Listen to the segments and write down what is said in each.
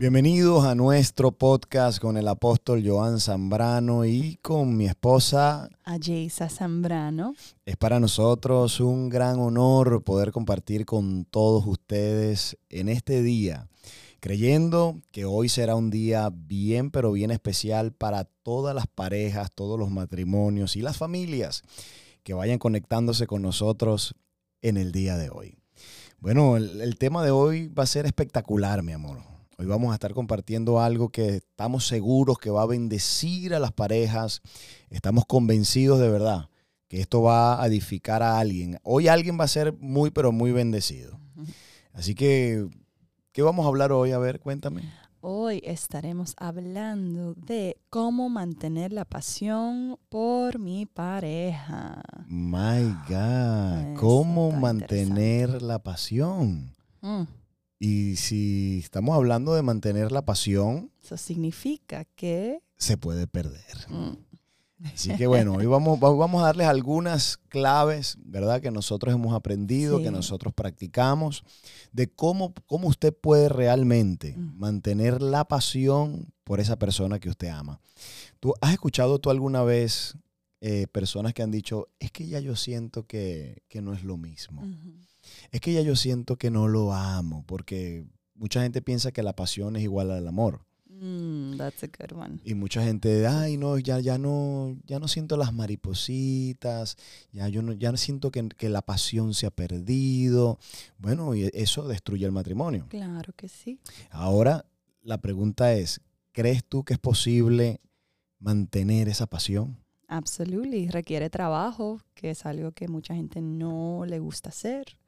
Bienvenidos a nuestro podcast con el apóstol Joan Zambrano y con mi esposa. Ayesa Zambrano. Es para nosotros un gran honor poder compartir con todos ustedes en este día, creyendo que hoy será un día bien, pero bien especial para todas las parejas, todos los matrimonios y las familias que vayan conectándose con nosotros en el día de hoy. Bueno, el, el tema de hoy va a ser espectacular, mi amor. Hoy vamos a estar compartiendo algo que estamos seguros que va a bendecir a las parejas. Estamos convencidos de verdad que esto va a edificar a alguien. Hoy alguien va a ser muy, pero muy bendecido. Así que, ¿qué vamos a hablar hoy? A ver, cuéntame. Hoy estaremos hablando de cómo mantener la pasión por mi pareja. My God, Eso ¿cómo mantener la pasión? Mm, Y si estamos hablando de mantener la pasión, Eso significa que... se puede perder. mm, Así que bueno, hoy vamos, va- vamos a darles algunas claves, ¿verdad? Que nosotros hemos aprendido, Sí. que nosotros practicamos, de cómo, cómo usted puede realmente Mm. mantener la pasión por esa persona que usted ama. ¿Tú has escuchado tú alguna vez eh, personas que han dicho, es que ya yo siento que, que no es lo mismo? ujú. Es que ya yo siento que no lo amo, porque mucha gente piensa que la pasión es igual al amor. Mm, that's a good one. Y mucha gente, ay, no, ya, ya no, ya no siento las maripositas, ya yo no, ya no siento que, que la pasión se ha perdido. Bueno, y eso destruye el matrimonio. Claro que sí. Ahora, la pregunta es, ¿crees tú que es posible mantener esa pasión? Absolutely. Requiere trabajo, que es algo que mucha gente no le gusta hacer.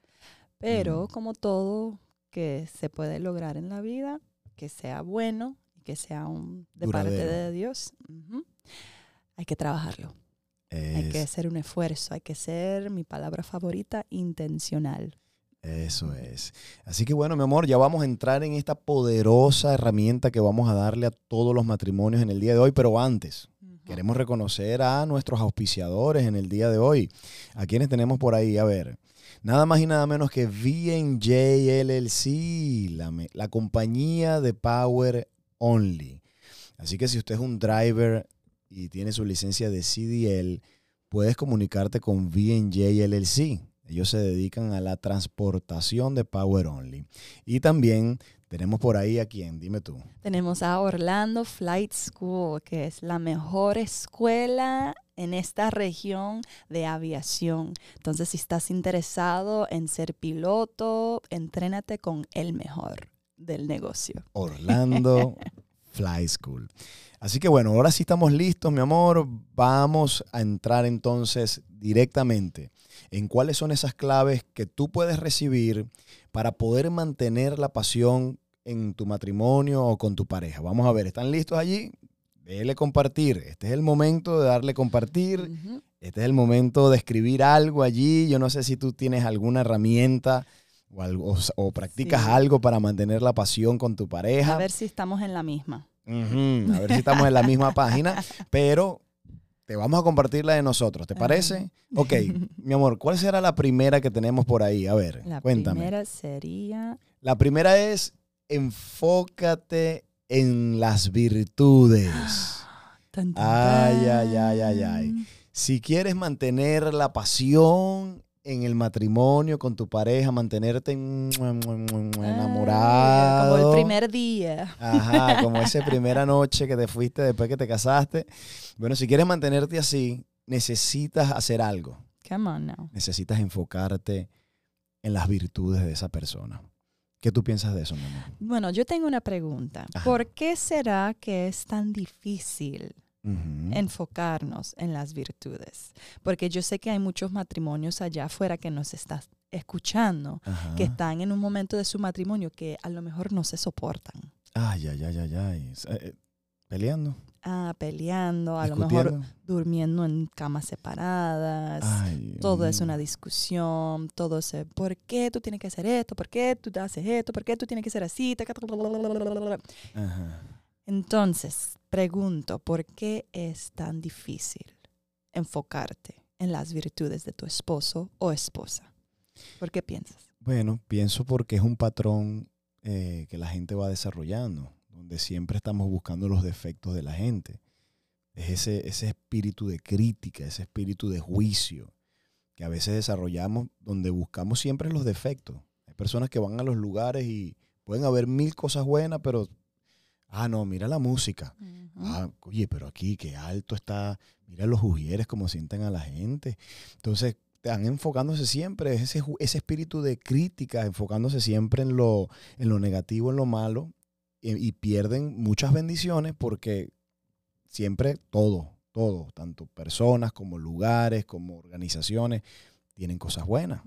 Pero Mm. como todo que se puede lograr en la vida, que sea bueno y que sea un, de parte de Dios, hay que trabajarlo. Hay que hacer un esfuerzo. Hay que ser, mi palabra favorita, intencional. Eso es. Así que bueno, mi amor, ya vamos a entrar en esta poderosa herramienta que vamos a darle a todos los matrimonios en el día de hoy, pero antes, Queremos reconocer a nuestros auspiciadores en el día de hoy. ¿A quienes tenemos por ahí? A ver, nada más y nada menos que VNJ LLC, la, la compañía de Power Only. Así que si usted es un driver y tiene su licencia de CDL, puedes comunicarte con VNJ LLC. Ellos se dedican a la transportación de Power Only. Y también tenemos por ahí a quién, dime tú. Tenemos a Orlando Flight School, que es la mejor escuela en esta región de aviación. Entonces, si estás interesado en ser piloto, entrénate con el mejor del negocio. Orlando Fly School. Así que bueno, ahora sí estamos listos, mi amor. Vamos a entrar entonces directamente en cuáles son esas claves que tú puedes recibir para poder mantener la pasión en tu matrimonio o con tu pareja. Vamos a ver, ¿están listos allí? Dele compartir. Este es el momento de darle compartir. Este es el momento de escribir algo allí. Yo no sé si tú tienes alguna herramienta o, algo, o, o practicas Sí. algo para mantener la pasión con tu pareja. A ver si estamos en la misma. A ver si estamos en la misma página, pero te vamos a compartir la de nosotros, ¿te parece? Ok, mi amor, ¿cuál será la primera que tenemos por ahí? A ver, La cuéntame. primera sería... La primera es enfócate en las virtudes. Tan, tan, Ay, ay, ay, ay, ay. Si quieres mantener la pasión en el matrimonio con tu pareja, mantenerte mm, enamorado. Como el primer día. Ajá, como esa primera noche que te fuiste después que te casaste. Bueno, si quieres mantenerte así, necesitas hacer algo. Come on now. Necesitas enfocarte en las virtudes de esa persona. ¿Qué tú piensas de eso, mi amor? Bueno, yo tengo una pregunta. Ajá. ¿Por qué será que es tan difícil enfocarnos en las virtudes? Porque yo sé que hay muchos matrimonios allá afuera que nos están escuchando, Ajá. que están en un momento de su matrimonio que a lo mejor no se soportan. Ay, ay, ay, ay, ay. Eh, eh, Peleando, Ah, peleando, a lo mejor durmiendo en camas separadas. Ay, Todo es una discusión, todo es, eh, ¿por qué tú tienes que hacer esto? ¿Por qué tú haces esto? ¿Por qué tú tienes que ser así? Ajá. Entonces, pregunto, ¿por qué es tan difícil enfocarte en las virtudes de tu esposo o esposa? ¿Por qué piensas? Bueno, pienso porque es un patrón eh, que la gente va desarrollando donde siempre estamos buscando los defectos de la gente. Es ese, ese espíritu de crítica, ese espíritu de juicio que a veces desarrollamos donde buscamos siempre los defectos. Hay personas que van a los lugares y pueden haber mil cosas buenas, pero, ah, no, mira la música. Ah, oye, pero aquí qué alto está, mira los ujieres como sienten a la gente. Entonces, están enfocándose siempre, ese, ese espíritu de crítica, enfocándose siempre en lo, en lo negativo, en lo malo, y, pierden muchas bendiciones porque siempre todo, todo, tanto personas como lugares, como organizaciones, tienen cosas buenas.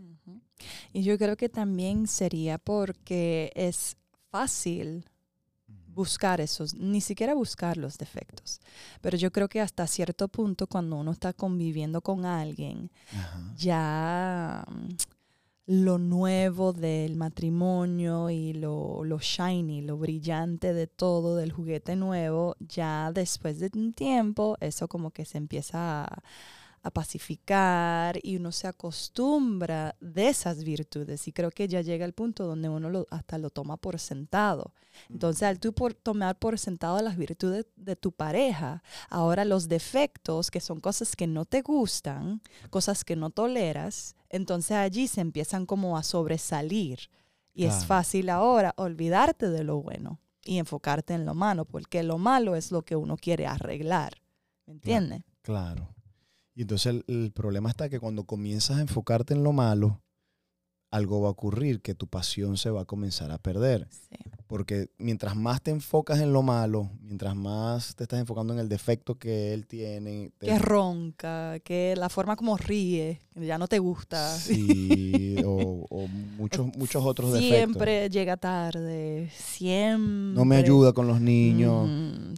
Y yo creo que también sería porque es fácil buscar esos, ni siquiera buscar los defectos. Pero yo creo que hasta cierto punto, cuando uno está conviviendo con alguien, ya lo nuevo del matrimonio y lo, lo, shiny, lo brillante de todo, del juguete nuevo, ya después de un tiempo, eso como que se empieza a a pacificar y uno se acostumbra de esas virtudes y creo que ya llega el punto donde uno hasta lo toma por sentado. Entonces, al tú por tomar por sentado las virtudes de tu pareja, ahora los defectos, que son cosas que no te gustan, cosas que no toleras, entonces allí se empiezan como a sobresalir. Y es fácil ahora olvidarte de lo bueno y enfocarte en lo malo, porque lo malo es lo que uno quiere arreglar. ¿Me entiendes? claro. Y entonces el, problema está que cuando comienzas a enfocarte en lo malo, algo va a ocurrir, que tu pasión se va a comenzar a perder. Porque mientras más te enfocas en lo malo, mientras más te estás enfocando en el defecto que él tiene. Que ronca, que la forma como ríe, ya no te gusta. Sí, o, muchos, muchos otros defectos. Siempre llega tarde, siempre. No me ayuda con los niños.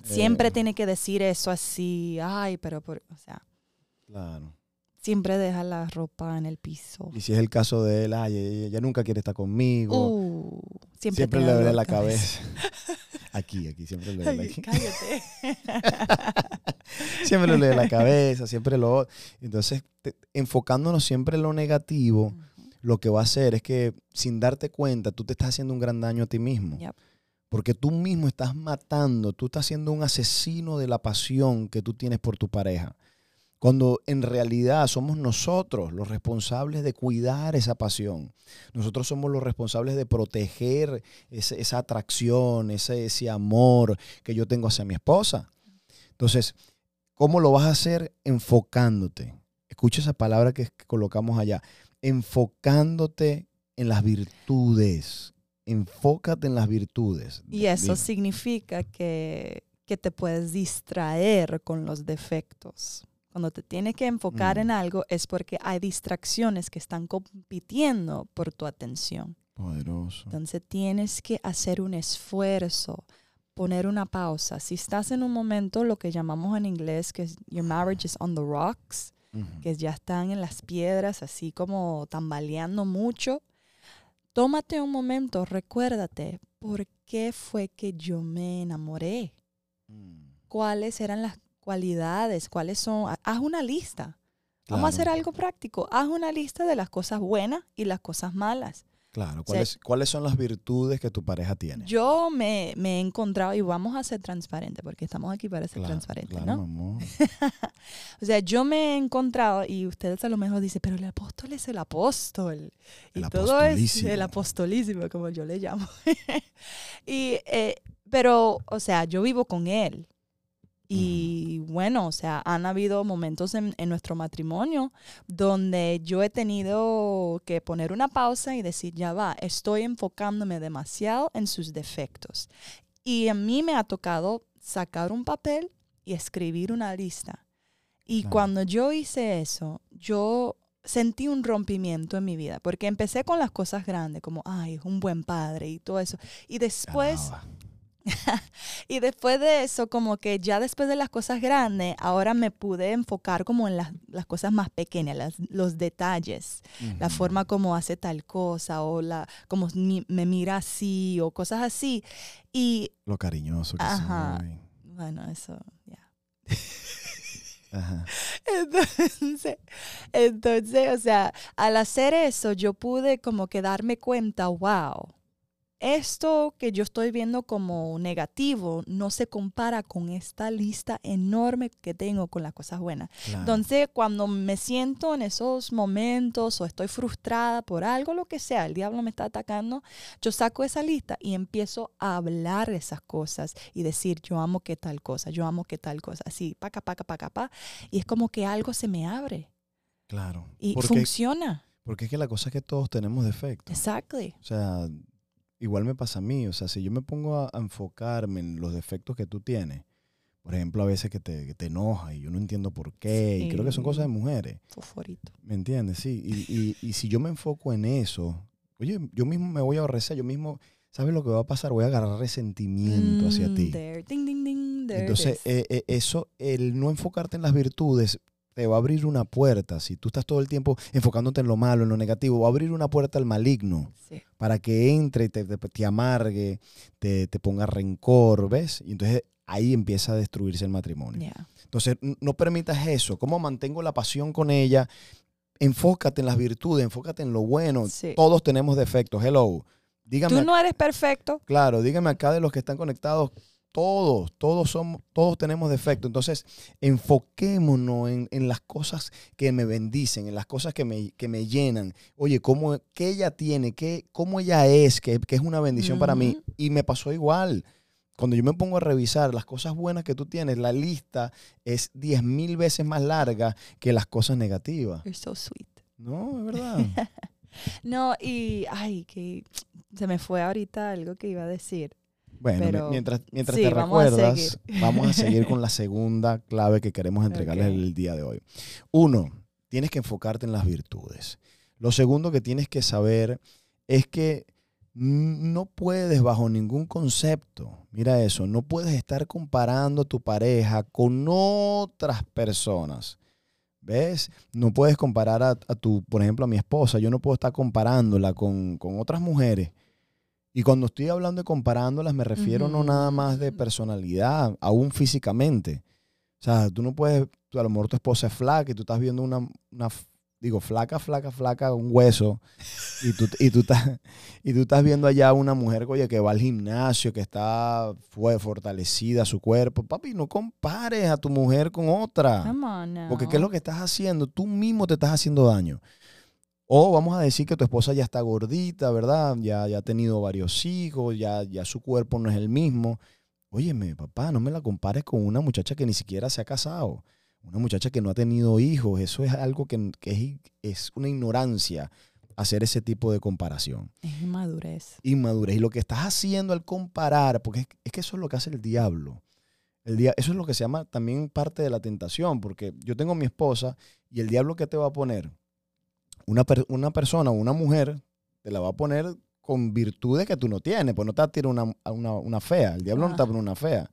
siempre eh. tiene que decir eso así, ay, pero, por, o sea. Claro. Siempre deja la ropa en el piso. Y si es el caso de él, ay, ella, nunca quiere estar conmigo. Uh, siempre, le duele la cabeza. aquí, aquí, siempre le duele aquí. Cállate. siempre le duele la cabeza, siempre lo... Entonces, enfocándonos siempre en lo negativo, lo que va a hacer es que sin darte cuenta, tú te estás haciendo un gran daño a ti mismo. Porque tú mismo estás matando, tú estás siendo un asesino de la pasión que tú tienes por tu pareja. Cuando en realidad somos nosotros los responsables de cuidar esa pasión. Nosotros somos los responsables de proteger esa atracción, ese, ese amor que yo tengo hacia mi esposa. Entonces, ¿cómo lo vas a hacer? Enfocándote. Escucha esa palabra que, colocamos allá. Enfocándote en las virtudes. Enfócate en las virtudes. Y eso significa que, que te puedes distraer con los defectos. Cuando te tienes que enfocar en mm. algo es porque hay distracciones que están compitiendo por tu atención. Poderoso. Entonces tienes que hacer un esfuerzo, poner una pausa. Si estás en un momento, lo que llamamos en inglés que es your marriage is on the rocks, que ya están en las piedras, así como tambaleando mucho, tómate un momento, recuérdate, ¿por qué fue que yo me enamoré? Mm. ¿Cuáles eran las cualidades, cuáles son, haz una lista. Vamos a hacer algo práctico. Haz una lista de las cosas buenas y las cosas malas. Claro, ¿cuáles, ¿cuáles son las virtudes que tu pareja tiene? Yo me, he encontrado, y vamos a ser transparentes, porque estamos aquí para ser transparentes, ¿no? o sea, yo me he encontrado, y ustedes a lo mejor dicen, pero el apóstol es el apóstol. Y todo es el apostolísimo, como yo le llamo. y, eh, pero, o sea, yo vivo con él. Y bueno, o sea, han habido momentos en, nuestro matrimonio donde yo he tenido que poner una pausa y decir, ya va, estoy enfocándome demasiado en sus defectos. Y a mí me ha tocado sacar un papel y escribir una lista. Y cuando yo hice eso, yo sentí un rompimiento en mi vida, porque empecé con las cosas grandes, como, ay, es un buen padre y todo eso. Y después... y después de eso, como que ya después de las cosas grandes, ahora me pude enfocar como en las, cosas más pequeñas, los detalles, la forma como hace tal cosa o la como me mira así o cosas así. Y lo cariñoso que ajá, Bueno, eso ya. Entonces, entonces, o sea, al hacer eso, yo pude como que darme cuenta, wow, esto que yo estoy viendo como negativo no se compara con esta lista enorme que tengo con las cosas buenas. Claro. Entonces, cuando me siento en esos momentos o estoy frustrada por algo, lo que sea, el diablo me está atacando, yo saco esa lista y empiezo a hablar esas cosas y decir, yo amo que tal cosa, yo amo que tal cosa, así, paca, paca, paca, pa. Y es como que algo se me abre claro. y porque, funciona. porque es que la cosa es que todos tenemos defectos. Exactly. O sea, igual me pasa a mí. O sea, si yo me pongo a, a enfocarme en los defectos que tú tienes, por ejemplo, a veces que te, que te enoja y yo no entiendo por qué, y creo que son cosas de mujeres. Fosforito. ¿Me entiendes? Sí. Y, y- y si yo me enfoco en eso, oye, yo mismo me voy a aborrecer, yo mismo, ¿sabes lo que va a pasar? Voy a agarrar resentimiento hacia Mm, ti. there. Ding, ding, ding. Entonces, eh, eh, eso, el no enfocarte en las virtudes, te va a abrir una puerta. Si tú estás todo el tiempo enfocándote en lo malo, en lo negativo, va a abrir una puerta al maligno Sí. para que entre y te, te- te amargue, te, te ponga rencor, ¿ves? Y entonces ahí empieza a destruirse el matrimonio. Yeah. Entonces, no permitas eso. ¿Cómo mantengo la pasión con ella? Enfócate en las virtudes, enfócate en lo bueno. Sí. Todos tenemos defectos. Hello. Dígame, Tú no eres perfecto. claro, dígame acá de los que están conectados. Todos, todos somos, todos tenemos defectos. Entonces, enfoquémonos en, en las cosas que me bendicen, en las cosas que me, que me llenan. Oye, ¿cómo, ¿qué ella tiene? ¿Qué, ¿Cómo ella es? Que, que es una bendición para mí. Y me pasó igual. Cuando yo me pongo a revisar las cosas buenas que tú tienes, la lista es 10 mil veces más larga que las cosas negativas. You're so sweet. No, es verdad. No, y ay, que se me fue ahorita algo que iba a decir. Bueno, Pero mientras, mientras sí, te vamos recuerdas, vamos a seguir con la segunda clave que queremos entregarles el día de hoy. Uno, tienes que enfocarte en las virtudes. Lo segundo que tienes que saber es que no puedes bajo ningún concepto, mira eso, no puedes estar comparando a tu pareja con otras personas. ¿Ves? No puedes comparar a, a tu, por ejemplo, a mi esposa. Yo no puedo estar comparándola con, con otras mujeres. Y cuando estoy hablando de comparándolas, me refiero no nada más de personalidad, aún físicamente. O sea, tú no puedes, tú, a lo mejor tu esposa es flaca y tú estás viendo una, una digo, flaca, flaca, flaca, un hueso. Y tú, y tú, estás, y tú estás viendo allá una mujer, oye, que va al gimnasio, que está fue fortalecida su cuerpo. Papi, no compares a tu mujer con otra. Come on now. Porque ¿qué es lo que estás haciendo? Tú mismo te estás haciendo daño. O vamos a decir que tu esposa ya está gordita, ¿verdad? Ya, ya ha tenido varios hijos, ya, ya su cuerpo no es el mismo. Óyeme, papá, no me la compares con una muchacha que ni siquiera se ha casado. Una muchacha que no ha tenido hijos. Eso es algo que, que es, es una ignorancia hacer ese tipo de comparación. Es inmadurez. Inmadurez. Y lo que estás haciendo al comparar, porque es, es que eso es lo que hace el diablo. El dia- eso es lo que se llama también parte de la tentación, porque yo tengo mi esposa y el diablo que te va a poner, una, per- una persona o una mujer, te la va a poner con virtudes que tú no tienes, pues no te va a tirar una, una, una fea, el diablo no te va a poner una fea,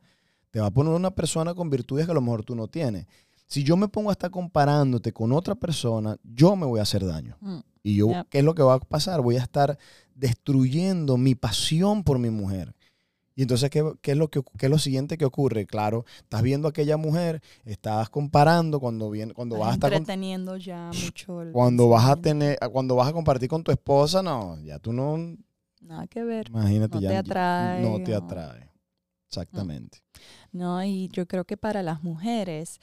te va a poner una persona con virtudes que a lo mejor tú no tienes. Si yo me pongo a estar comparándote con otra persona, yo me voy a hacer daño. Mm. Y yo, Yep. ¿qué es lo que va a pasar? Voy a estar destruyendo mi pasión por mi mujer. Y entonces, ¿qué, qué es lo que, qué es lo siguiente que ocurre? Claro, estás viendo a aquella mujer, estás comparando cuando, viene, cuando vas a estar con- entreteniendo ya mucho. el cuando vas a tener, cuando vas a compartir con tu esposa, no, ya tú no, Nada que ver. imagínate, No ya te atrae, no te atrae. Exactamente. No, y yo creo que para las mujeres,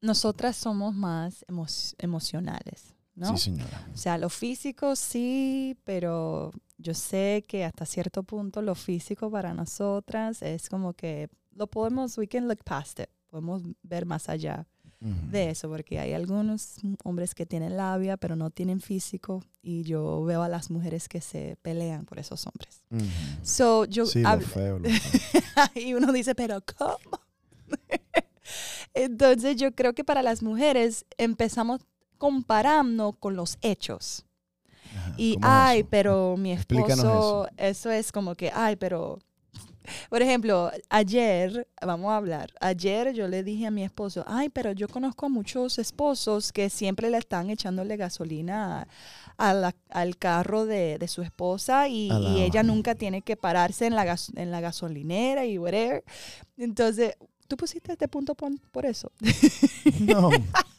nosotras somos más emo- emocionales, ¿no? Sí, señora. O sea, lo físico sí, pero yo sé que hasta cierto punto lo físico para nosotras es como que lo podemos, we can look past it, podemos ver más allá Ujú. de eso, porque hay algunos hombres que tienen labia, pero no tienen físico, y yo veo a las mujeres que se pelean por esos hombres. Ujú. So, yo Sí, lo feo, lo feo. y uno dice, pero ¿cómo? Entonces yo creo que para las mujeres empezamos comparando con los hechos. Ajá, Y, ¿cómo es ay, eso? pero mi esposo, eso. es como que, ay, pero, por ejemplo, ayer, vamos a hablar, ayer yo le dije a mi esposo, ay, pero yo conozco a muchos esposos que siempre le están echándole gasolina a- a la- al carro de, de su esposa y, A la y ella nunca tiene que pararse en la, gas- en la gasolinera y whatever. Entonces, tú pusiste este punto pon- por eso. No.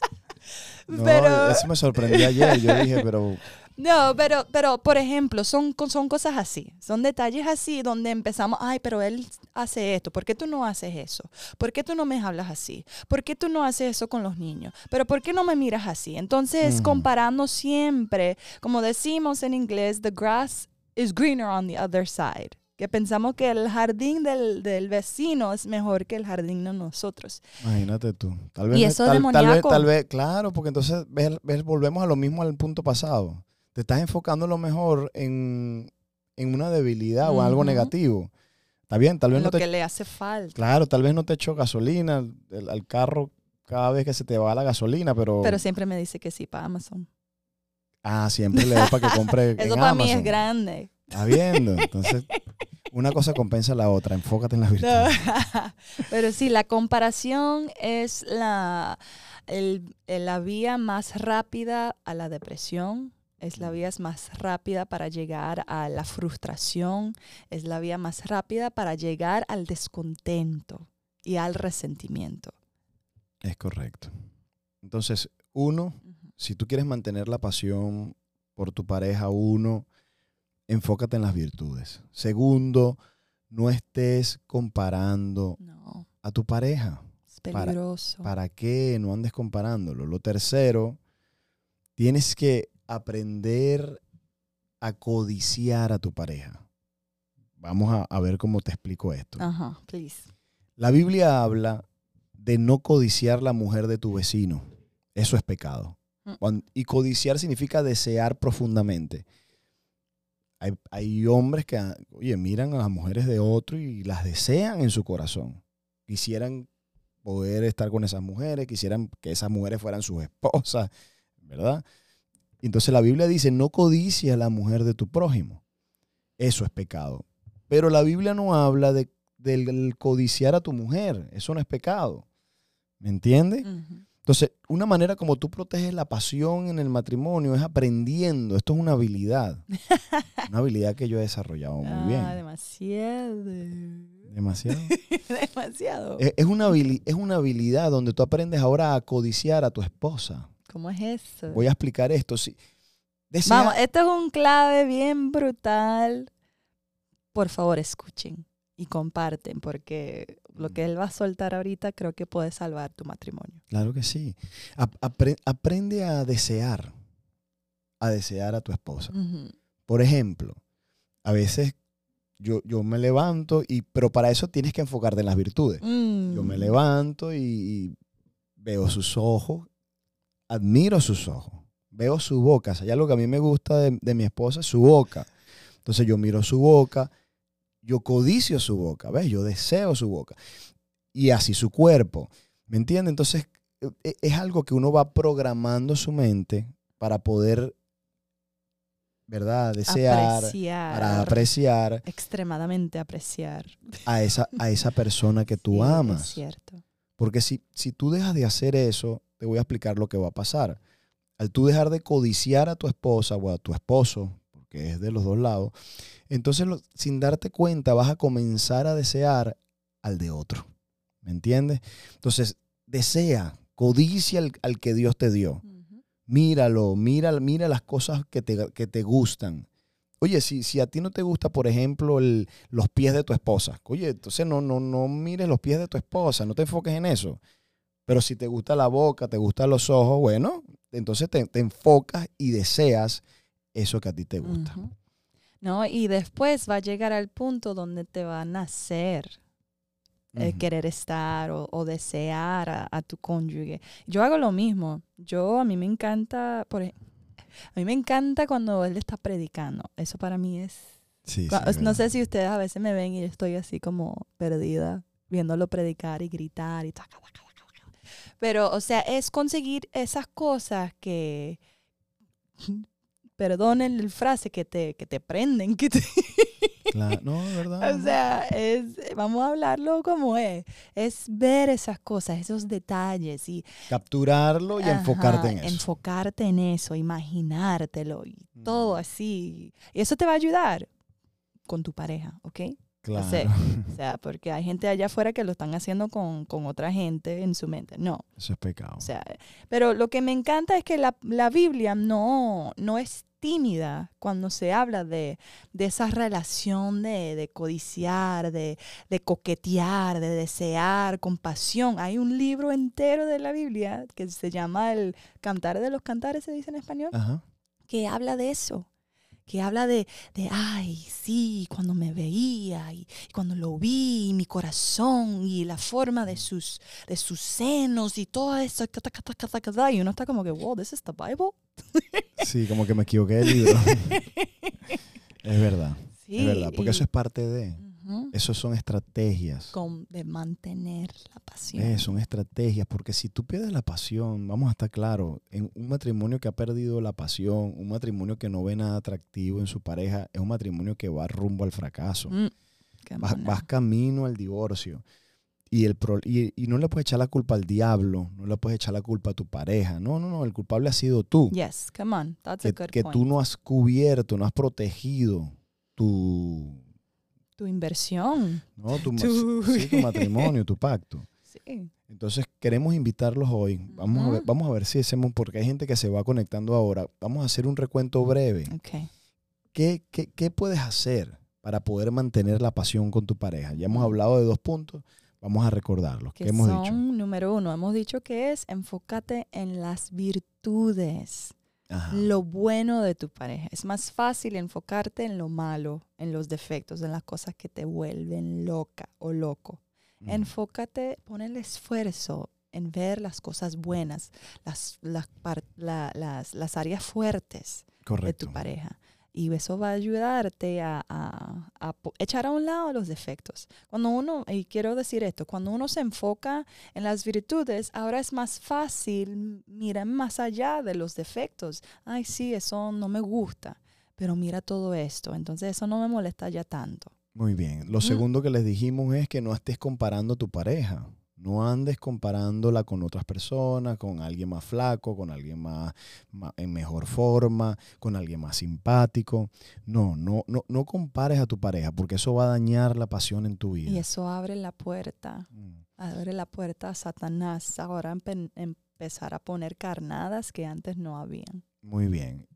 No, Pero- eso me sorprendió ayer. Yo dije, pero No, pero, pero por ejemplo, son, son cosas así, son detalles así donde empezamos, ay, pero él hace esto, ¿por qué tú no haces eso? ¿Por qué tú no me hablas así? ¿Por qué tú no haces eso con los niños? ¿Pero por qué no me miras así? Entonces, comparando siempre, como decimos en inglés, the grass is greener on the other side. Que pensamos que el jardín del, del vecino es mejor que el jardín de nosotros. Imagínate tú. Tal vez, Y eso tal, tal vez, tal vez, claro, porque entonces ves- ves- volvemos a lo mismo al punto pasado. Te estás enfocando lo mejor en, en una debilidad o en algo negativo. Está bien, tal vez lo no te que le hace falta. Claro, tal vez no te echó gasolina al, al carro cada vez que se te va la gasolina, pero, Pero siempre me dice que sí para Amazon. ah, siempre le doy para que compre Eso en para mí es grande. Está viendo. Entonces, una cosa compensa la otra. Enfócate en las No. virtudes. Pero sí, la comparación es la, el- el- la vía más rápida a la depresión, es la vía más rápida para llegar a la frustración, es la vía más rápida para llegar al descontento y al resentimiento. Es correcto. Entonces, uno, si tú quieres mantener la pasión por tu pareja, uno, enfócate en las virtudes. Segundo, no estés comparando No, a tu pareja. es peligroso. ¿Para qué no andes comparándolo? Lo tercero, tienes que aprender a codiciar a tu pareja. Vamos a, a ver cómo te explico esto. Ajá, please. La Biblia habla de no codiciar la mujer de tu vecino. Eso es pecado. Mm. Y codiciar significa desear profundamente. Hay, hombres que, oye, miran a las mujeres de otro y las desean en su corazón. Quisieran poder estar con esas mujeres, quisieran que esas mujeres fueran sus esposas, ¿verdad? Entonces la Biblia dice, no codicia a la mujer de tu prójimo. Eso es pecado. Pero la Biblia no habla de, del codiciar a tu mujer. Eso no es pecado. ¿Me entiendes? Ujú. Entonces, una manera como tú proteges la pasión en el matrimonio es aprendiendo. Esto es una habilidad. Una habilidad que yo he desarrollado muy Ah, bien. demasiado. Demasiado. demasiado. Es, es una es una habilidad donde tú aprendes ahora a codiciar a tu esposa. ¿Cómo es eso? Voy a explicar esto. Si, desea- Vamos, esto es un clave bien brutal. Por favor, escuchen y comparten, porque lo que él va a soltar ahorita creo que puede salvar tu matrimonio. Claro que sí. Ap- apre- aprende a desear. A desear a tu esposa. Por ejemplo, a veces yo, yo me levanto, y, pero para eso tienes que enfocarte en las virtudes. Mm. Yo me levanto y, y veo sus ojos, admiro sus ojos, veo su boca. O sea, ya lo que a mí me gusta de, de mi esposa es su boca. Entonces yo miro su boca, yo codicio su boca, ¿ves? Yo deseo su boca. Y así su cuerpo, ¿me entiendes? Entonces e- es algo que uno va programando su mente para poder, ¿verdad? Desear, apreciar. para apreciar Extremadamente apreciar. a esa, a esa persona que tú Sí, amas. Es cierto. Porque si, si tú dejas de hacer eso, te voy a explicar lo que va a pasar. Al tú dejar de codiciar a tu esposa o a tu esposo, porque es de los dos lados, entonces lo- sin darte cuenta vas a comenzar a desear al de otro. ¿Me entiendes? Entonces, desea, codicia al, al que Dios te dio. Míralo, mira, mira las cosas que te, que te gustan. Oye, si, si a ti no te gusta, por ejemplo, el- los pies de tu esposa, oye, entonces no, no, no mires los pies de tu esposa, no te enfoques en eso. Pero si te gusta la boca, te gustan los ojos, bueno, entonces te, te enfocas y deseas eso que a ti te gusta. No, y después va a llegar al punto donde te va a nacer eh, Ujú. querer estar o, o desear a, a tu cónyuge. Yo hago lo mismo. Yo, a mí me encanta, por a mí me encanta cuando él está predicando. Eso para mí es... Sí, sí, no sé si ustedes a veces me ven y yo estoy así como perdida, viéndolo predicar y gritar y taca, taca, taca. Pero, o sea, es conseguir esas cosas que... Perdonen el frase que te, que te prenden, que te, Claro, no, verdad. o sea, es, vamos a hablarlo como es. Es ver esas cosas, esos detalles y Capturarlo y enfocarte ajá, en eso. Enfocarte en eso, imaginártelo y Mm. todo así. Y eso te va a ayudar con tu pareja, ¿ok? Claro. sé. O sea, porque hay gente allá afuera que lo están haciendo con, con otra gente en su mente. No. Eso es pecado. O sea, pero lo que me encanta es que la, la Biblia no, no es tímida cuando se habla de, de esa relación de, de codiciar, de, de coquetear, de desear, compasión. Hay un libro entero de la Biblia que se llama el Cantar de los Cantares, se dice en español, Ajá. que habla de eso. Que habla de, de, ay, sí, cuando me veía y, cuando lo vi, y mi corazón y la forma de sus, de sus senos y todo eso. Y uno está como que, wow, this is the Bible. Sí, como que me equivoqué del libro. es verdad. Sí, es verdad. Porque y- eso es parte de. Eso son estrategias. con, de mantener la pasión. Eh, son estrategias, porque si tú pierdes la pasión, vamos a estar claros, en un matrimonio que ha perdido la pasión, un matrimonio que no ve nada atractivo en su pareja, es un matrimonio que va rumbo al fracaso. Mm, Vas, camino al divorcio. Y, el pro- y, y no le puedes echar la culpa al diablo, no le puedes echar la culpa a tu pareja. No, no, no, el culpable ha sido tú. Yes, come on. That's a good que point. tú no has cubierto, no has protegido tu, Tu inversión. ¿no? tu, ma- Tu- sí, tu matrimonio, tu pacto. Sí. Entonces queremos invitarlos hoy. Vamos, a ver, vamos a ver si hacemos, porque hay gente que se va conectando ahora. Vamos a hacer un recuento breve. Ok. ¿Qué, qué, qué puedes hacer para poder mantener la pasión con tu pareja? Ya hemos hablado de dos puntos. Vamos a recordarlos. que ¿Qué hemos son, dicho? número uno, hemos dicho que es enfócate en las virtudes, Ajá. lo bueno de tu pareja. Es más fácil enfocarte en lo malo, en los defectos, en las cosas que te vuelven loca o loco. Enfócate, pon el esfuerzo en ver las cosas buenas, las, las, la- las, las áreas fuertes de tu pareja. Y eso va a ayudarte a, a- a echar a un lado los defectos. Cuando uno, y quiero decir esto, cuando uno se enfoca en las virtudes, ahora es más fácil mirar más allá de los defectos. Ay, sí, eso no me gusta, pero mira todo esto. Entonces eso no me molesta ya tanto. Muy bien. Lo Ujú. segundo que les dijimos es que no estés comparando a tu pareja. No andes comparándola con otras personas, con alguien más flaco, con alguien más, en mejor forma, con alguien más simpático. No, no, no, no compares a tu pareja porque eso va a dañar la pasión en tu vida. Y eso abre la puerta, Mm. abre la puerta a Satanás ahora empe- empezar a poner carnadas que antes no habían. Muy bien.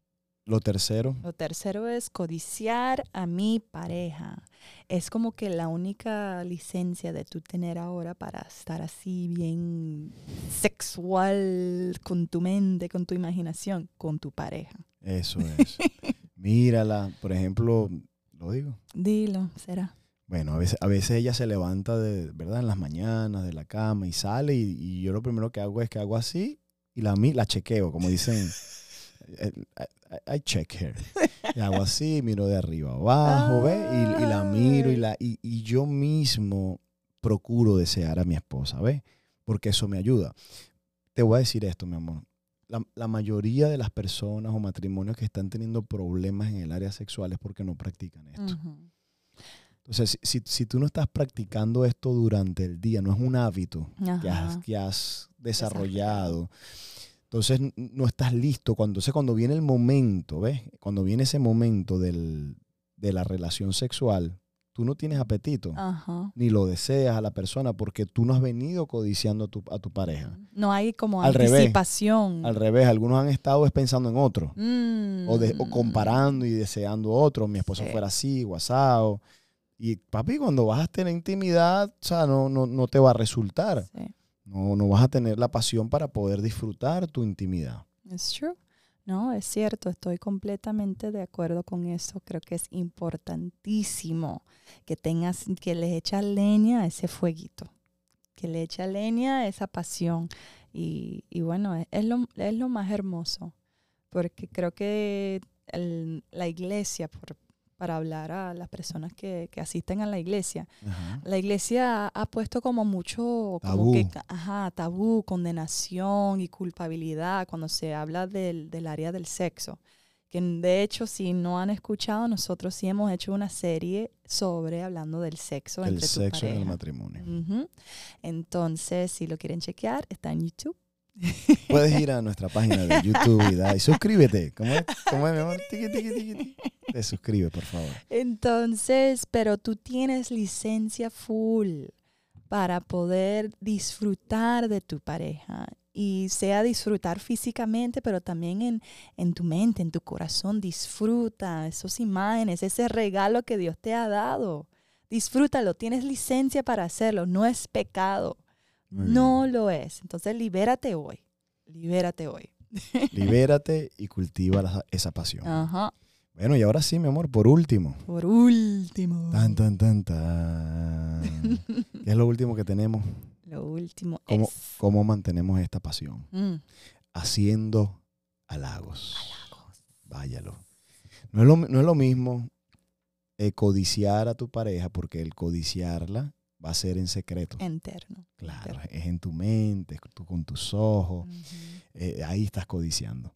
Lo tercero, Lo tercero es codiciar a mi pareja. Es como que la única licencia de tú tener ahora para estar así bien sexual con tu mente, con tu imaginación, con tu pareja. eso es. Mírala, por ejemplo, lo digo. Dilo, será. Bueno, a veces, a veces ella se levanta de, ¿verdad? En las mañanas de la cama y sale y, y yo lo primero que hago es que hago así y la, la chequeo, como dicen, I, I check her. Y hago así, miro de arriba abajo, ¿ves? Y, y la miro y, la, y, y yo mismo procuro desear a mi esposa, ¿ves? Porque eso me ayuda. Te voy a decir esto, mi amor. La, la mayoría de las personas o matrimonios que están teniendo problemas en el área sexual es porque no practican esto. Entonces, si, si, si tú no estás practicando esto durante el día, no es un hábito que has, que has desarrollado, entonces no estás listo. Cuando, entonces, cuando viene el momento, ¿ves? Cuando viene ese momento del, de la relación sexual, tú no tienes apetito, Ajá. ni lo deseas a la persona porque tú no has venido codiciando a tu, a tu pareja. No hay como Al revés. anticipación. Al revés, algunos han estado es pensando en otro. O, de- o Mm. comparando y deseando otro, mi esposa Sí. fuera así, guasado. Y papi, cuando vas a tener intimidad, o sea, no, no, no te va a resultar. Sí. No, no vas a tener la pasión para poder disfrutar tu intimidad. Es true. No, es cierto, estoy completamente de acuerdo con eso. Creo que es importantísimo que tengas, que le echa leña a ese fueguito, que le echa leña a esa pasión. Y, y bueno, es, es lo, es lo más hermoso, porque creo que el- la iglesia, por- para hablar a las personas que, que asisten a la iglesia, Ajá. la iglesia ha puesto como mucho como Tabú. que, ajá, tabú, condenación y culpabilidad cuando se habla del, del área del sexo. Que de hecho, si no han escuchado, nosotros sí hemos hecho una serie sobre hablando del sexo El entre sexo en el matrimonio. Entonces, si lo quieren chequear, está en YouTube. Puedes ir a nuestra página de YouTube y, suscríbete. ¿Cómo es, ¿Cómo es mi amor? Te suscribe, por favor. Entonces, pero tú tienes licencia full para poder disfrutar de tu pareja y sea disfrutar físicamente, pero también en, en, tu mente, en tu corazón. Disfruta esas imágenes, ese regalo que Dios te ha dado. Disfrútalo, tienes licencia para hacerlo, no es pecado. No lo es. Entonces, libérate hoy. Libérate hoy. Libérate y cultiva la- esa pasión. Ajá. Bueno, y ahora sí, mi amor, por último. Por último. Tan, tan, tan, tan. ¿Qué es lo último que tenemos? Lo último ¿Cómo, es. cómo mantenemos esta pasión? Mm, Haciendo halagos. Váyalo. No es lo, no es lo mismo eh, codiciar a tu pareja, porque el codiciarla va a ser en secreto. interno. Claro, interno. es en tu mente, tú con tus ojos, eh, ahí estás codiciando.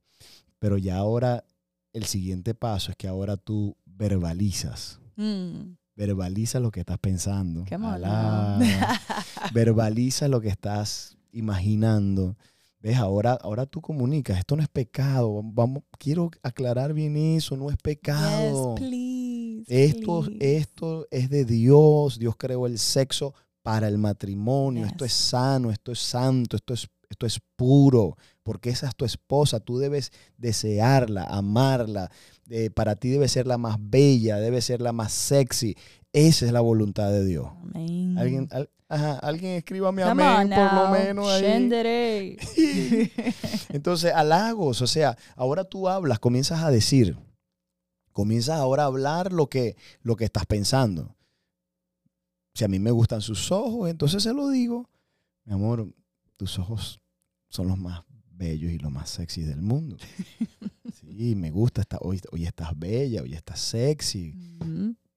Pero ya ahora el siguiente paso es que ahora tú verbalizas, Mm, verbaliza lo que estás pensando, qué alaba, verbaliza lo que estás imaginando. ¿Ves? Ahora, ahora tú comunicas, esto no es pecado, vamos, quiero aclarar bien eso, no es pecado. Yes, Esto, please. esto es de Dios. Dios creó el sexo para el matrimonio. Esto es sano, esto es santo, esto es, esto es puro. Porque esa es tu esposa. Tú debes desearla, amarla. eh, para ti debe ser la más bella, debe ser la más sexy. Esa es la voluntad de Dios. Amén. Alguien, al- ajá, alguien escríbame Come amén, por lo menos ahí. Entonces, halagos, o sea, ahora tú hablas, comienzas a decir, comienzas ahora a hablar lo que, lo que estás pensando. Si a mí me gustan sus ojos, entonces se lo digo, mi amor, tus ojos son los más bellos y los más sexy del mundo. Sí, me gusta, esta- hoy, hoy estás bella, hoy estás sexy.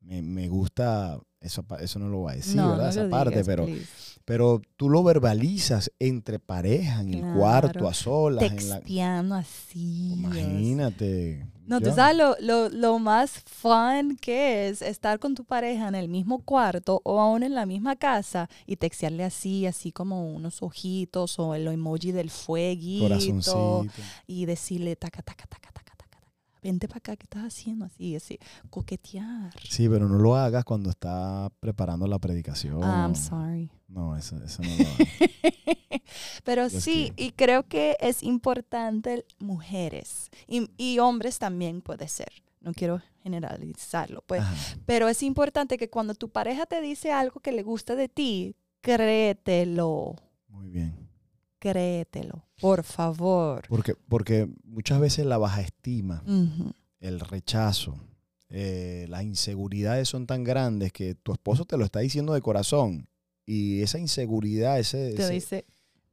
Me, me gusta, eso, eso no lo voy a decir, no, ¿verdad? no Esa parte, digas, pero, please. pero tú lo verbalizas entre pareja, en el cuarto, a solas, en la, Texteando así. Imagínate. No, tú Yo- sabes lo, lo, lo más fun que es estar con tu pareja en el mismo cuarto o aún en la misma casa y textearle así, así como unos ojitos o el emoji del fueguito Corazoncito. y decirle taca, taca, taca, taca, taca, taca. Vente para acá, ¿qué estás haciendo? Así, así, coquetear. Sí, pero no lo hagas cuando está preparando la predicación. I'm sorry. No, eso, eso no lo. Pero sí, y creo que es importante mujeres y, y hombres también puede ser. No quiero generalizarlo, pues. Ajá. Pero es importante que cuando tu pareja te dice algo que le gusta de ti, créetelo, Muy bien. créetelo, por favor. Porque, porque muchas veces la baja estima, el rechazo, eh, las inseguridades son tan grandes que tu esposo te lo está diciendo de corazón. Y esa inseguridad, ese, Te ese, dice,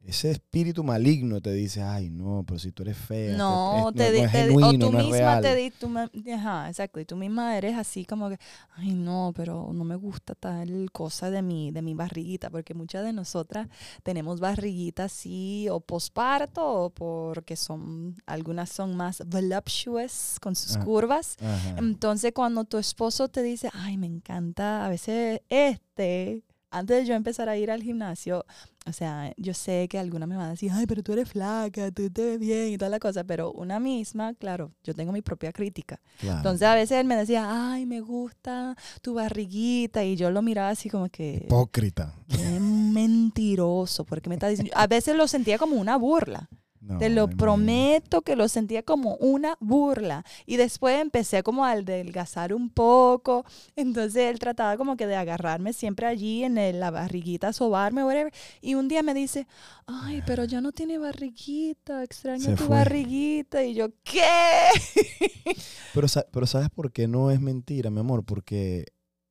ese espíritu maligno te dice, ay, no, pero si tú eres fea, no, es, te no, di- no es te o tú no misma te di, tú ajá, exacto, y tú misma eres así como que, ay no, pero no me gusta tal cosa de mi, de mi barriguita, porque muchas de nosotras tenemos barriguitas así, o posparto, o porque son, algunas son más voluptuous con sus Ah. curvas, Ajá. Entonces, cuando tu esposo te dice, ay, me encanta, a veces este, antes de yo empezar a ir al gimnasio, o sea, yo sé que alguna me va a decir, ay, pero tú eres flaca, tú te ves bien y toda la cosa, pero una misma, claro, yo tengo mi propia crítica. Claro. Entonces, a veces él me decía, ay, me gusta tu barriguita, y yo lo miraba así como que, Hipócrita. qué mentiroso, porque me está diciendo, a veces lo sentía como una burla. No, Te lo prometo que lo sentía como una burla. Y después empecé como a adelgazar un poco. Entonces él trataba como que de agarrarme siempre allí en el- la barriguita, sobarme, whatever. Y un día me dice, ay, pero ya no tiene barriguita, extraño Se tu fue. barriguita. Y yo, ¿qué? Pero, pero ¿sabes por qué no es mentira, mi amor? Porque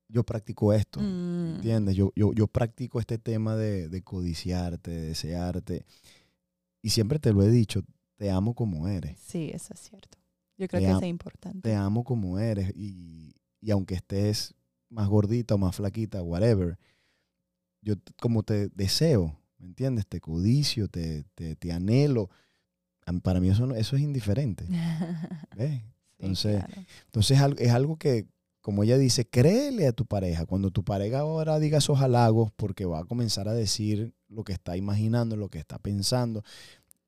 yo practico esto. Mm, ¿Entiendes? Yo, yo, yo practico este tema de, de codiciarte, de desearte. Y siempre te lo he dicho, te amo como eres. sí, eso es cierto. Yo creo Te que eso es importante. Te amo como eres. Y, y aunque estés más gordita o más flaquita, whatever, yo como te deseo, ¿me entiendes? Te codicio, te, te, te anhelo. Para mí eso, no- eso es indiferente. ¿ves? Sí, Entonces, claro. Entonces es algo que, como ella dice, créele a tu pareja. Cuando tu pareja ahora diga esos halagos, porque va a comenzar a decir lo que está imaginando, lo que está pensando,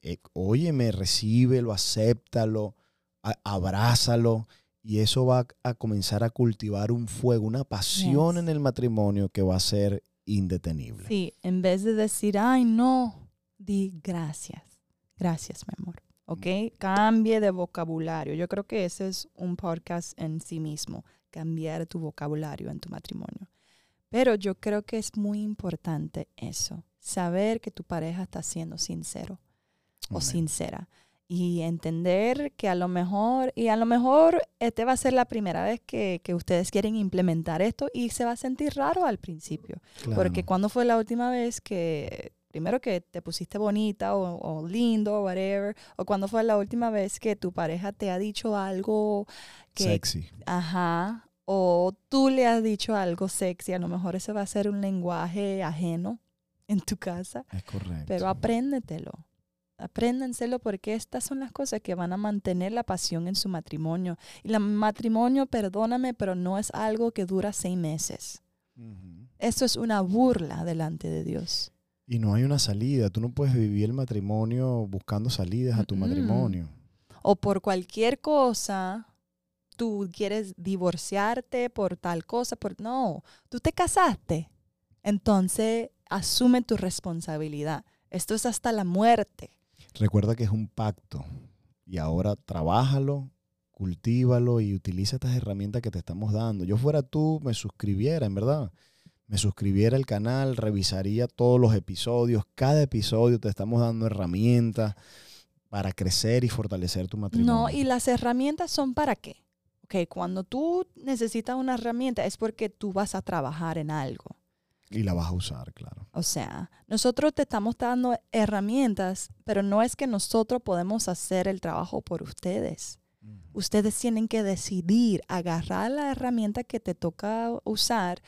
eh, óyeme, recíbelo, acéptalo, a- abrázalo. Y eso va a comenzar a cultivar un fuego, una pasión Yes. en el matrimonio que va a ser indetenible. Sí, en vez de decir, ay, no, di gracias. Gracias, mi amor. ¿Ok? Cambie de vocabulario. Yo creo que ese es un podcast en sí mismo, cambiar tu vocabulario en tu matrimonio. Pero yo creo que es muy importante eso, saber que tu pareja está siendo sincero o sincera y entender que a lo mejor, y a lo mejor este va a ser la primera vez que, que ustedes quieren implementar esto y se va a sentir raro al principio. Porque cuando fue la última vez que, primero que te pusiste bonita o, o lindo o whatever, o cuando fue la última vez que tu pareja te ha dicho algo que, Sexy. ajá, o tú le has dicho algo sexy, a lo mejor ese va a ser un lenguaje ajeno en tu casa, Es correcto. pero apréndetelo. Apréndenselo porque estas son las cosas que van a mantener la pasión en su matrimonio. Y el matrimonio, perdóname, pero no es algo que dura seis meses. Ujú. Eso es una burla delante de Dios. Y no hay una salida. Tú no puedes vivir el matrimonio buscando salidas a tu matrimonio. O por cualquier cosa, tú quieres divorciarte por tal cosa, por no, tú te casaste. Entonces, asume tu responsabilidad. Esto es hasta la muerte. Recuerda que es un pacto. Y ahora trabájalo, cultívalo y utiliza estas herramientas que te estamos dando. Yo fuera tú, me suscribiera, en verdad. Me suscribiera al canal, revisaría todos los episodios. Cada episodio te estamos dando herramientas para crecer y fortalecer tu matrimonio. No, y las herramientas son para qué. Ok, cuando tú necesitas una herramienta es porque tú vas a trabajar en algo. Y la vas a usar, claro. O sea, nosotros te estamos dando herramientas, pero no es que nosotros podemos hacer el trabajo por ustedes. Ustedes tienen que decidir agarrar la herramienta que te toca usar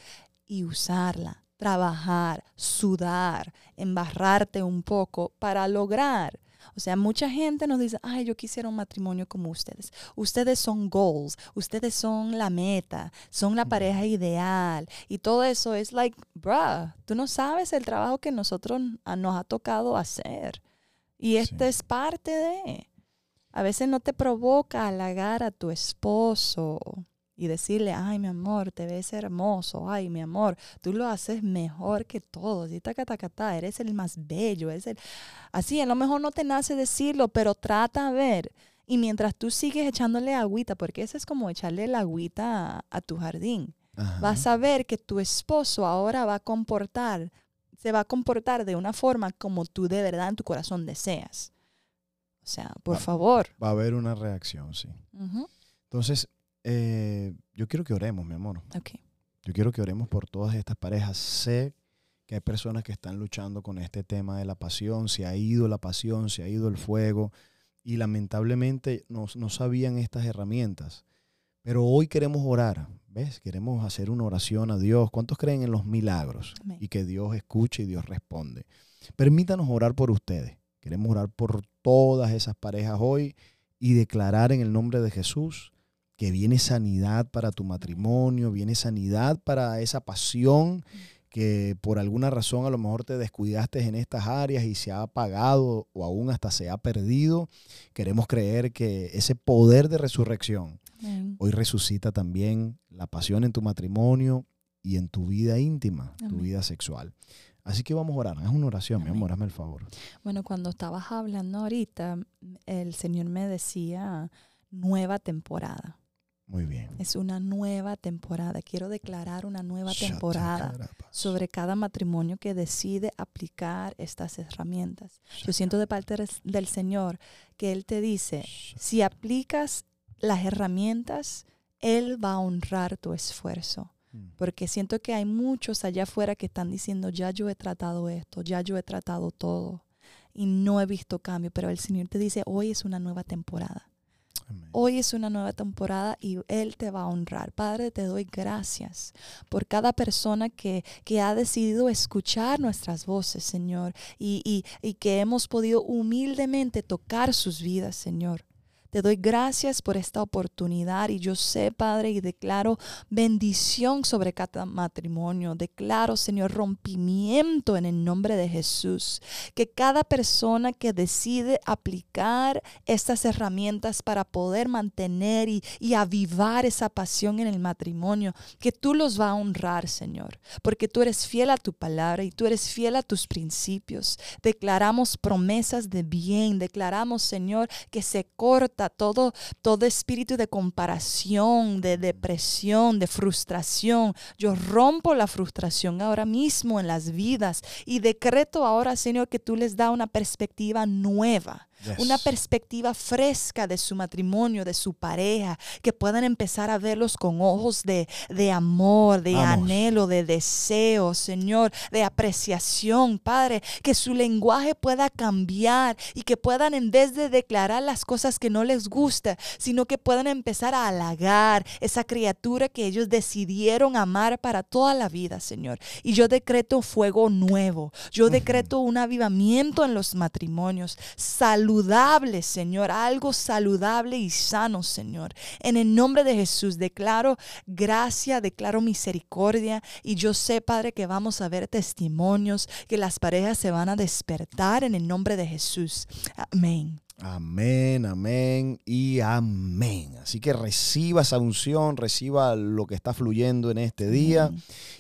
y usarla, trabajar, sudar, embarrarte un poco para lograr. O sea, mucha gente nos dice, ay, yo quisiera un matrimonio como ustedes. Ustedes son goals, ustedes son la meta, son la pareja ideal. Y todo eso es like, bruh, tú no sabes el trabajo que nosotros a- nos ha tocado hacer. Y Sí. es parte de. A veces no te provoca halagar a tu esposo y decirle, ay, mi amor, te ves hermoso, ay, mi amor, tú lo haces mejor que todos, y taca, taca, ta, eres el más bello, eres el... Así, a lo mejor no te nace decirlo, pero trata a ver. Y mientras tú sigues echándole agüita, porque eso es como echarle la agüita a, a tu jardín, Ajá. vas a ver que tu esposo ahora va a comportar, se va a comportar de una forma como tú de verdad en tu corazón deseas. O sea, por favor. Va a haber una reacción, sí. Entonces, eh, yo quiero que oremos, mi amor. Yo quiero que oremos por todas estas parejas. Sé que hay personas que están luchando con este tema de la pasión. Se ha ido la pasión, se ha ido el fuego. Y lamentablemente no, no sabían estas herramientas. Pero hoy queremos orar. ¿Ves? Queremos hacer una oración a Dios. ¿Cuántos creen en los milagros? Amén. Y que Dios escuche y Dios responde. Permítanos orar por ustedes. Queremos orar por todas esas parejas hoy y declarar en el nombre de Jesús que viene sanidad para tu matrimonio, viene sanidad para esa pasión que por alguna razón a lo mejor te descuidaste en estas áreas y se ha apagado o aún hasta se ha perdido. Queremos creer que ese poder de resurrección Amén. hoy resucita también la pasión en tu matrimonio y en tu vida íntima, tu vida sexual. Así que vamos a orar. Haz una oración, mi amor, hazme el favor. Bueno, cuando estabas hablando ahorita, el Señor me decía nueva temporada. Muy bien. Es una nueva temporada. Quiero declarar una nueva temporada sobre cada matrimonio que decide aplicar estas herramientas. Yo siento de parte del Señor que Él te dice, si aplicas las herramientas, Él va a honrar tu esfuerzo. Mm. Porque siento que hay muchos allá afuera que están diciendo, ya yo he tratado esto, ya yo he tratado todo y no he visto cambio. Pero el Señor te dice, hoy es una nueva temporada. Hoy es una nueva temporada y Él te va a honrar. Padre, te doy gracias por cada persona que, que ha decidido escuchar nuestras voces, Señor, y, y, y que hemos podido humildemente tocar sus vidas, Señor. Te doy gracias por esta oportunidad y yo sé, Padre, y declaro bendición sobre cada matrimonio. Declaro, Señor, rompimiento en el nombre de Jesús. Que cada persona que decide aplicar estas herramientas para poder mantener y, y avivar esa pasión en el matrimonio, que tú los va a honrar, Señor, porque tú eres fiel a tu palabra y tú eres fiel a tus principios. Declaramos promesas de bien, declaramos, Señor, que se corta todo, todo espíritu de comparación, de depresión, de frustración. Yo rompo la frustración ahora mismo en las vidas y decreto ahora, Señor, que tú les da una perspectiva nueva una perspectiva fresca de su matrimonio, de su pareja, que puedan empezar a verlos con ojos de, amor, de anhelo, de deseo, Señor, de apreciación, Padre, que su lenguaje pueda cambiar y que puedan en vez de declarar las cosas que no les gusta, sino que puedan empezar a halagar esa criatura que ellos decidieron amar para toda la vida, Señor. Y yo decreto fuego nuevo, yo decreto un avivamiento en los matrimonios, salud saludable, Señor, algo saludable y sano, Señor. En el nombre de Jesús declaro gracia, declaro misericordia y yo sé, Padre, que vamos a ver testimonios, que las parejas se van a despertar en el nombre de Jesús. Amén. Amén, amén y amén. Así que reciba esa unción, reciba lo que está fluyendo en este día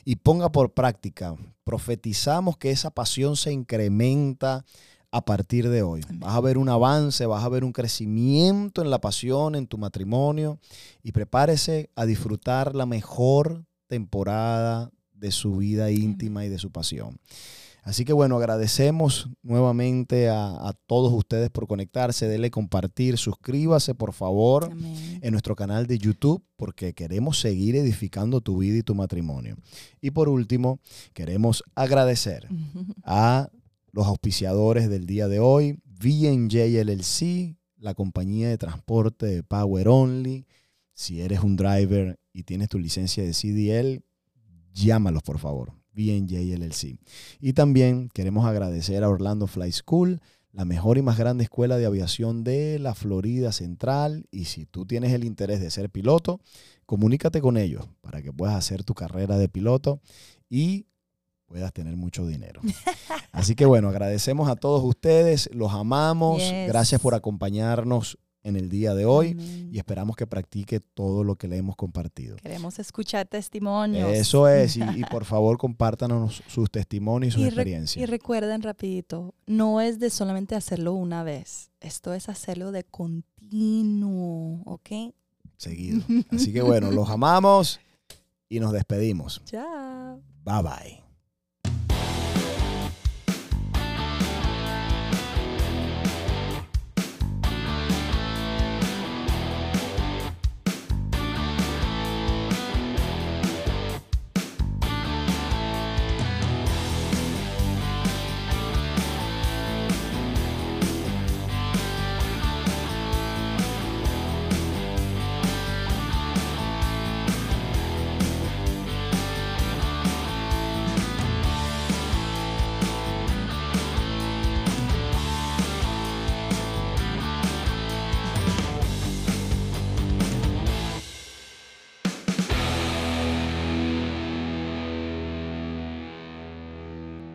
y ponga por práctica. Profetizamos que esa pasión se incrementa a partir de hoy. Vas a ver un avance, vas a ver un crecimiento en la pasión, en tu matrimonio y prepárese a disfrutar la mejor temporada de su vida íntima y de su pasión. Así que bueno, agradecemos nuevamente a, todos ustedes por conectarse, denle compartir, suscríbase por favor en nuestro canal de YouTube porque queremos seguir edificando tu vida y tu matrimonio. Y por último, queremos agradecer a los auspiciadores del día de hoy, VNJ LLC, la compañía de transporte de Power Only. Si eres un driver y tienes tu licencia de CDL, llámalos por favor, VNJ LLC. Y también queremos agradecer a Orlando Fly School, la mejor y más grande escuela de aviación de la Florida Central. Y si tú tienes el interés de ser piloto, comunícate con ellos para que puedas hacer tu carrera de piloto y puedas tener mucho dinero. Así que bueno, agradecemos a todos ustedes, los amamos, gracias por acompañarnos en el día de hoy y esperamos que practique todo lo que le hemos compartido. Queremos escuchar testimonios. Eso es, y, por favor compártanos sus testimonios y sus experiencias. y recuerden rapidito, no es de solamente hacerlo una vez, esto es hacerlo de continuo, ¿ok? Seguido. Así que bueno, los amamos y nos despedimos. Chao. Bye bye.